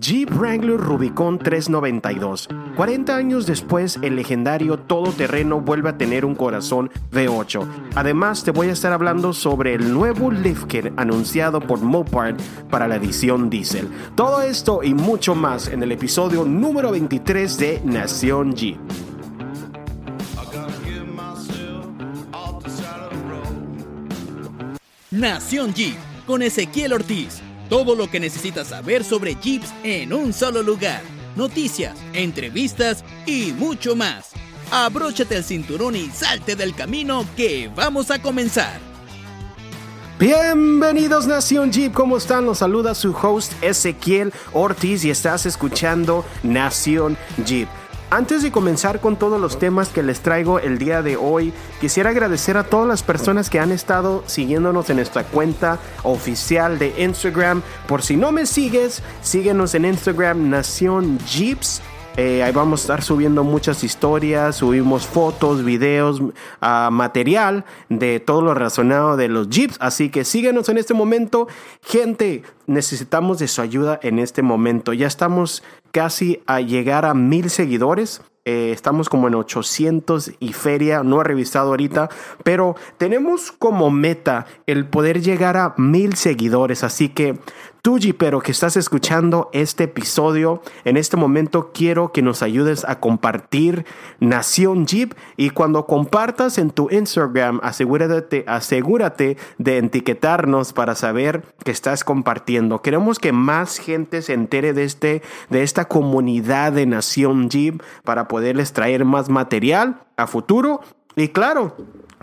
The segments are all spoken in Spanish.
Jeep Wrangler Rubicon 392. 40 años después, el legendario todoterreno vuelve a tener un corazón V8. Además, te voy a estar hablando sobre el nuevo lift anunciado por Mopar para la edición Diesel. Todo esto y mucho más en el episodio número 23 de Nación Jeep. Nación Jeep con Ezequiel Ortiz todo lo que necesitas saber sobre Jeeps en un solo lugar. Noticias, entrevistas y mucho más. Abróchate el cinturón y salte del camino que vamos a comenzar. Bienvenidos Nación Jeep, ¿cómo están? Los saluda su host Ezequiel Ortiz y estás escuchando Nación Jeep. Antes de comenzar con todos los temas que les traigo el día de hoy, quisiera agradecer a todas las personas que han estado siguiéndonos en nuestra cuenta oficial de Instagram. Por si no me sigues, síguenos en Instagram Nación Jeeps. Eh, ahí vamos a estar subiendo muchas historias, subimos fotos, videos, uh, material de todo lo relacionado de los Jeeps. Así que síguenos en este momento. Gente, necesitamos de su ayuda en este momento. Ya estamos casi a llegar a mil seguidores. Eh, estamos como en 800 y feria, no he revisado ahorita, pero tenemos como meta el poder llegar a mil seguidores. Así que tú, Jeepero, que estás escuchando este episodio, en este momento quiero que nos ayudes a compartir Nación Jeep y cuando compartas en tu Instagram, asegúrate, asegúrate de etiquetarnos para saber que estás compartiendo. Queremos que más gente se entere de, este, de esta comunidad de Nación Jeep para poderles traer más material a futuro. Y claro,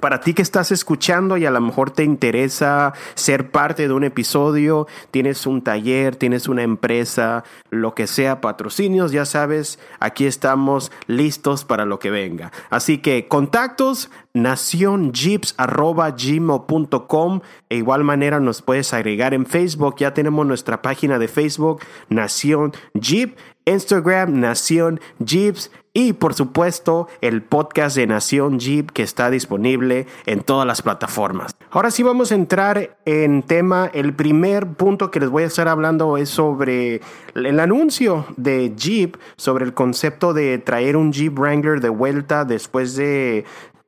para ti que estás escuchando y a lo mejor te interesa ser parte de un episodio, tienes un taller, tienes una empresa, lo que sea, patrocinios, ya sabes, aquí estamos listos para lo que venga. Así que contactos nacionjeeps.gmail.com e igual manera nos puedes agregar en Facebook, ya tenemos nuestra página de Facebook, Nación Jeep, Instagram, Nación Jeeps y por supuesto el podcast de Nación Jeep que está disponible en todas las plataformas. Ahora sí vamos a entrar en tema. El primer punto que les voy a estar hablando es sobre el anuncio de Jeep, sobre el concepto de traer un Jeep Wrangler de vuelta después de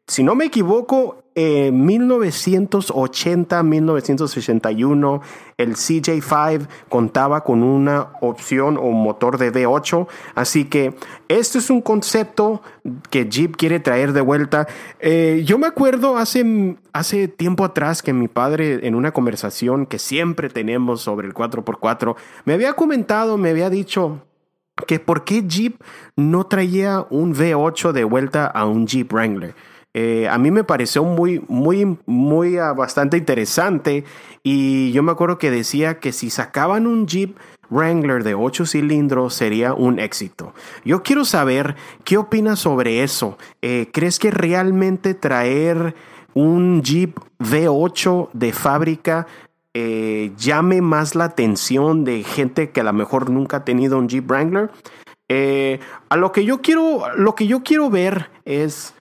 si no me equivoco, en 1980-1981 el CJ5 contaba con una opción o motor de V8, así que este es un concepto que Jeep quiere traer de vuelta. Eh, yo me acuerdo hace, hace tiempo atrás que mi padre en una conversación que siempre tenemos sobre el 4x4 me había comentado, me había dicho que por qué Jeep no traía un V8 de vuelta a un Jeep Wrangler. Eh, a mí me pareció muy, muy, muy uh, bastante interesante y yo me acuerdo que decía que si sacaban un Jeep Wrangler de 8 cilindros sería un éxito. Yo quiero saber qué opinas sobre eso. Eh, ¿Crees que realmente traer un Jeep V8 de fábrica eh, llame más la atención de gente que a lo mejor nunca ha tenido un Jeep Wrangler? A lo que yo quiero, lo que yo quiero ver es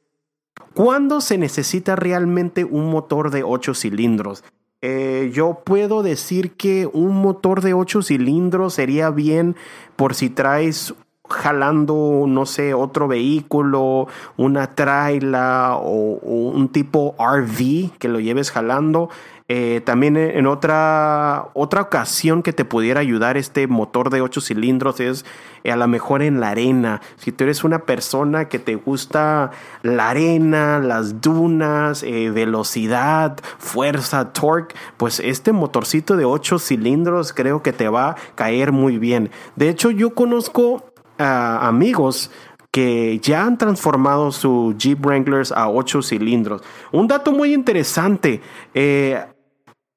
¿Cuándo se necesita realmente un motor de 8 cilindros? Eh, yo puedo decir que un motor de 8 cilindros sería bien por si traes jalando, no sé, otro vehículo, una traila o, o, un tipo RV que lo lleves jalando. Eh, también en otra, otra ocasión que te pudiera ayudar este motor de 8 cilindros es eh, a lo mejor en la arena. Si tú eres una persona que te gusta la arena, las dunas, eh, velocidad, fuerza, torque, pues este motorcito de 8 cilindros creo que te va a caer muy bien. De hecho, yo conozco amigos que ya han transformado su Jeep Wranglers a 8 cilindros. Un dato muy interesante, eh,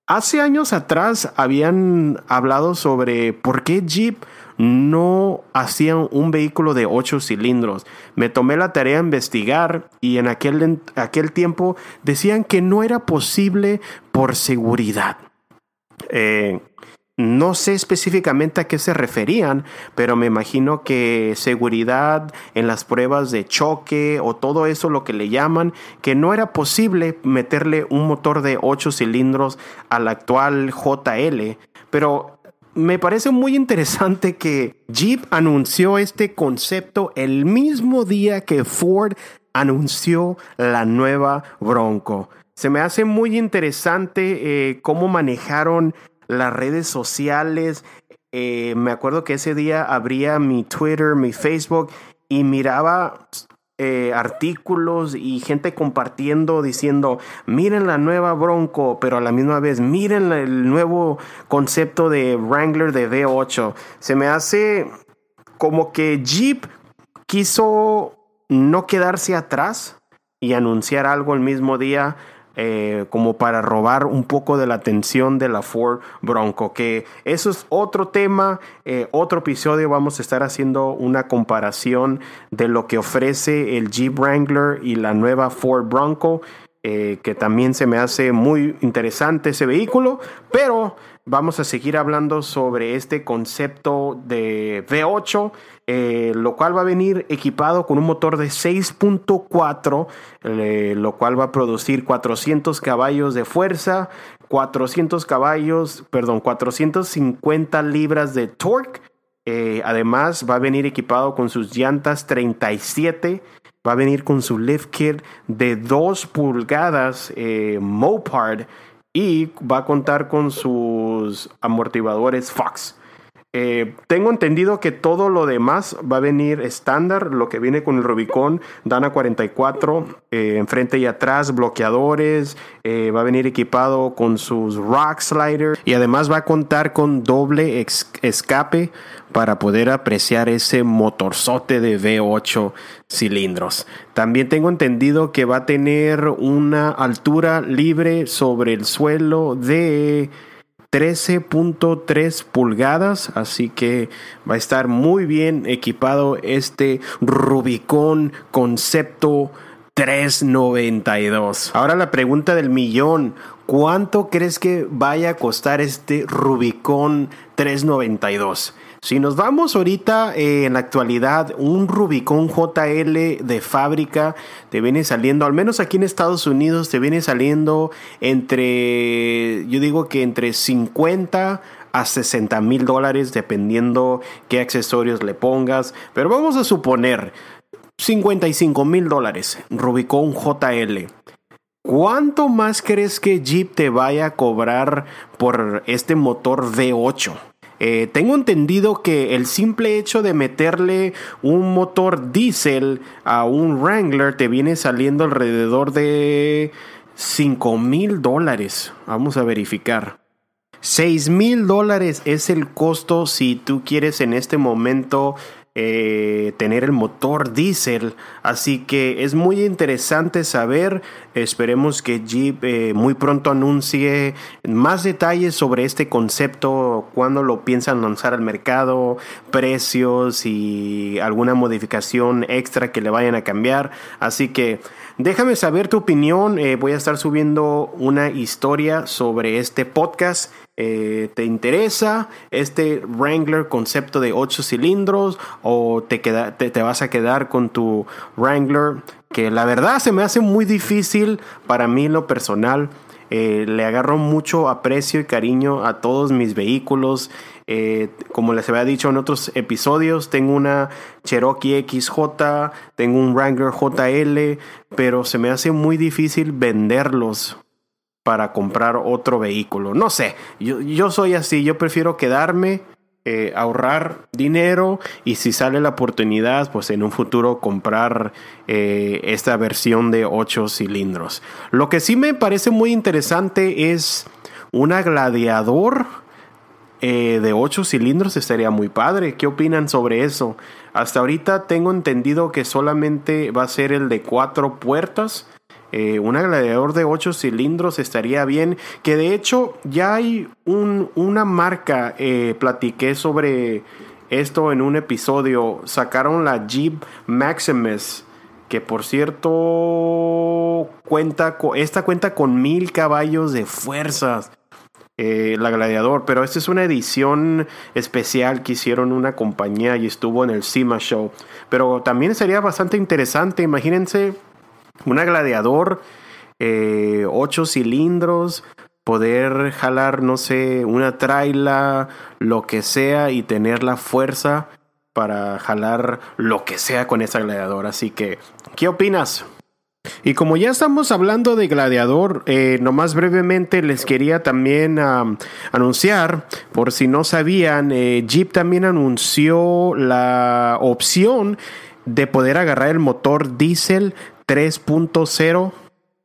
hace años atrás habían hablado sobre por qué Jeep no hacían un vehículo de 8 cilindros. Me tomé la tarea de investigar y en aquel, aquel tiempo decían que no era posible por seguridad. Eh, no sé específicamente a qué se referían, pero me imagino que seguridad en las pruebas de choque o todo eso lo que le llaman, que no era posible meterle un motor de 8 cilindros al actual JL, pero me parece muy interesante que Jeep anunció este concepto el mismo día que Ford anunció la nueva Bronco. Se me hace muy interesante eh, cómo manejaron las redes sociales. Eh, me acuerdo que ese día abría mi Twitter, mi Facebook y miraba eh, artículos y gente compartiendo diciendo, miren la nueva Bronco, pero a la misma vez, miren el nuevo concepto de Wrangler de V8. Se me hace como que Jeep quiso no quedarse atrás y anunciar algo el mismo día eh, como para robar un poco de la atención de la Ford Bronco, que eso es otro tema, eh, otro episodio vamos a estar haciendo una comparación de lo que ofrece el Jeep Wrangler y la nueva Ford Bronco. Eh, que también se me hace muy interesante ese vehículo, pero vamos a seguir hablando sobre este concepto de V8 eh, lo cual va a venir equipado con un motor de 6.4, eh, lo cual va a producir 400 caballos de fuerza, 400 caballos, perdón, 450 libras de torque. Eh, además, va a venir equipado con sus llantas 37. Va a venir con su lift kit de 2 pulgadas Mopard y va a contar con sus amortiguadores Fox. Eh, tengo entendido que todo lo demás va a venir estándar, lo que viene con el Rubicon Dana 44, eh, enfrente y atrás, bloqueadores, eh, va a venir equipado con sus rock sliders y además va a contar con doble escape para poder apreciar ese motorzote de V8 cilindros. También tengo entendido que va a tener una altura libre sobre el suelo de 13.3 pulgadas, así que va a estar muy bien equipado este Rubicon Concepto 392. Ahora la pregunta del millón, ¿cuánto crees que vaya a costar este Rubicon 392? Si nos vamos ahorita eh, en la actualidad, un Rubicon JL de fábrica te viene saliendo, al menos aquí en Estados Unidos, te viene saliendo entre, yo digo que entre 50 a 60 mil dólares, dependiendo qué accesorios le pongas. Pero vamos a suponer 55 mil dólares, Rubicon JL. ¿Cuánto más crees que Jeep te vaya a cobrar por este motor V8? Eh, tengo entendido que el simple hecho de meterle un motor diésel a un Wrangler te viene saliendo alrededor de 5 mil dólares. Vamos a verificar. 6 mil dólares es el costo si tú quieres en este momento eh, tener el motor diésel. Así que es muy interesante saber. Esperemos que Jeep eh, muy pronto anuncie más detalles sobre este concepto, cuando lo piensan lanzar al mercado, precios y alguna modificación extra que le vayan a cambiar. Así que déjame saber tu opinión. Eh, voy a estar subiendo una historia sobre este podcast eh, ¿Te interesa este Wrangler concepto de 8 cilindros o te, queda, te, vas a quedar con tu Wrangler? Que la verdad se me hace muy difícil para mí lo personal. Eh, le agarro mucho aprecio y cariño a todos mis vehículos. Eh, como les había dicho en otros episodios, tengo una Cherokee XJ, tengo un Wrangler JL, pero se me hace muy difícil venderlos para comprar otro vehículo. No sé, yo, yo soy así, yo prefiero quedarme, eh, ahorrar dinero y si sale la oportunidad, pues en un futuro comprar eh, esta versión de 8 cilindros. Lo que sí me parece muy interesante es una gladiador. Eh, de 8 cilindros estaría muy padre. ¿Qué opinan sobre eso? Hasta ahorita tengo entendido que solamente va a ser el de 4 puertas eh, un gladiador de 8 cilindros estaría bien. Que de hecho ya hay un, una marca, eh, platiqué sobre esto en un episodio. Sacaron la Jeep Maximus. Que por cierto cuenta con, esta cuenta con mil caballos de fuerzas. Eh, la Gladiador, pero esta es una edición especial que hicieron una compañía y estuvo en el SEMA Show. Pero también sería bastante interesante, imagínense una gladiador, eh, ocho cilindros, poder jalar, no sé, una traila, lo que sea, y tener la fuerza para jalar lo que sea con esa gladiador. Así que, ¿qué opinas? Y como ya estamos hablando de Gladiador, eh, nomás brevemente les quería también anunciar, por si no sabían, eh, Jeep también anunció la opción de poder agarrar el motor diésel 3.0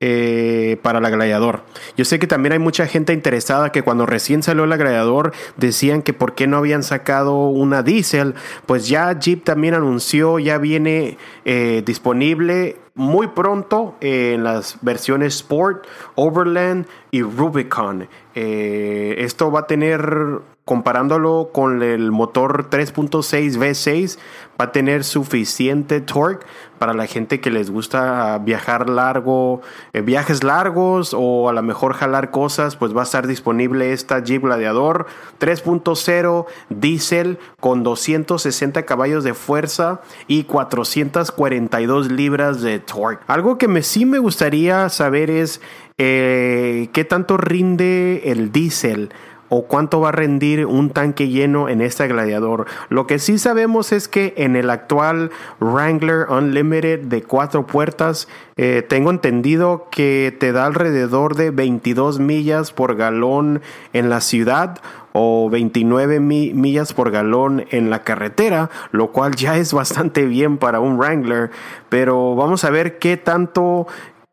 eh, para la Gladiador. Yo sé que también hay mucha gente interesada que cuando recién salió la Gladiador decían que por qué no habían sacado una diésel. Pues ya Jeep también anunció, ya viene eh, disponible muy pronto en las versiones Sport, Overland y Rubicon. Eh, esto va a tener comparándolo con el motor 3.6 V6, va a tener suficiente torque para la gente que les gusta viajar largo, eh, viajes largos o a lo mejor jalar cosas, pues va a estar disponible esta Jeep Gladiador 3.0 diésel con 260 caballos de fuerza y 442 libras de torque. Algo que me, sí me gustaría saber es eh, qué tanto rinde el diésel o cuánto va a rendir un tanque lleno en este gladiador. Lo que sí sabemos es que en el actual Wrangler Unlimited de cuatro puertas, eh, tengo entendido que te da alrededor de 22 millas por galón en la ciudad o 29 millas por galón en la carretera, lo cual ya es bastante bien para un Wrangler, pero vamos a ver qué tanto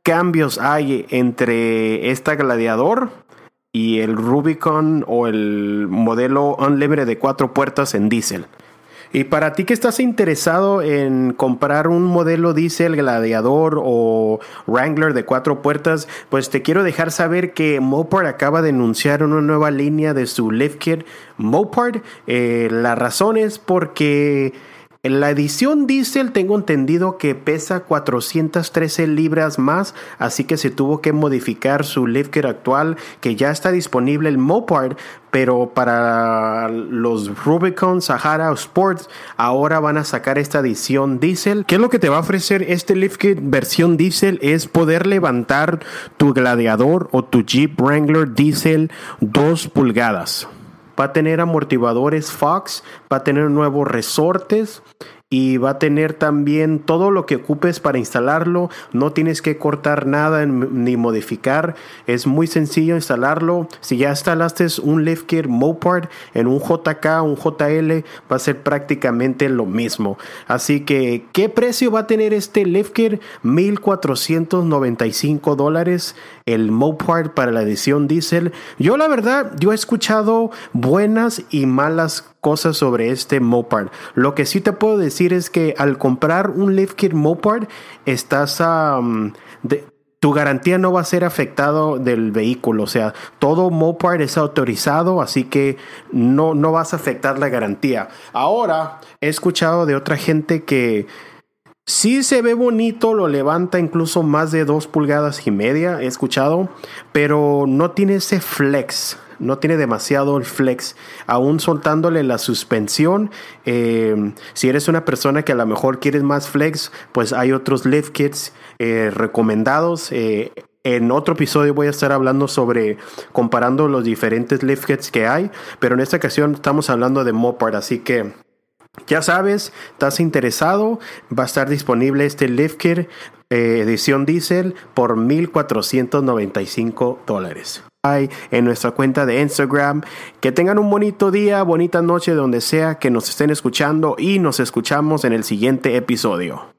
cambios hay entre esta gladiador y el Rubicon o el modelo Unlimited de cuatro puertas en diésel. Y para ti que estás interesado en comprar un modelo diésel Gladiador o Wrangler de cuatro puertas, pues te quiero dejar saber que Mopar acaba de anunciar una nueva línea de su lift kit Mopar. Eh, la razón es porque en la edición diésel tengo entendido que pesa 413 libras más, así que se tuvo que modificar su lift kit actual que ya está disponible el Mopar, pero para los Rubicon Sahara Sports ahora van a sacar esta edición diésel. ¿Qué es lo que te va a ofrecer este lift kit versión diésel? Es poder levantar tu Gladiador o tu Jeep Wrangler diésel 2 pulgadas va a tener amortiguadores Fox, va a tener nuevos resortes y va a tener también todo lo que ocupes para instalarlo. No tienes que cortar nada ni modificar. Es muy sencillo instalarlo. Si ya instalaste un lift kit Mopar en un JK, un JL, va a ser prácticamente lo mismo. Así que, ¿qué precio va a tener este lift kit? 1495 dólares el Mopar para la edición diesel. Yo la verdad, yo he escuchado buenas y malas cosas sobre este Mopar. Lo que sí te puedo decir es que al comprar un lift kit Mopar, estás a... tu garantía no va a ser afectado del vehículo, o sea, todo Mopar es autorizado, así que no, no vas a afectar la garantía. Ahora, he escuchado de otra gente que Sí se ve bonito, lo levanta incluso más de dos pulgadas y media, he escuchado, pero no tiene ese flex, no tiene demasiado el flex, aún soltándole la suspensión. Eh, si eres una persona que a lo mejor quieres más flex, pues hay otros lift kits eh, recomendados. Eh, en otro episodio voy a estar hablando sobre comparando los diferentes lift kits que hay, pero en esta ocasión estamos hablando de Mopar, así que ya sabes, estás interesado, va a estar disponible este lift kit eh, edición diesel por 1.495 dólares. En nuestra cuenta de Instagram. Que tengan un bonito día, bonita noche, donde sea que nos estén escuchando y nos escuchamos en el siguiente episodio.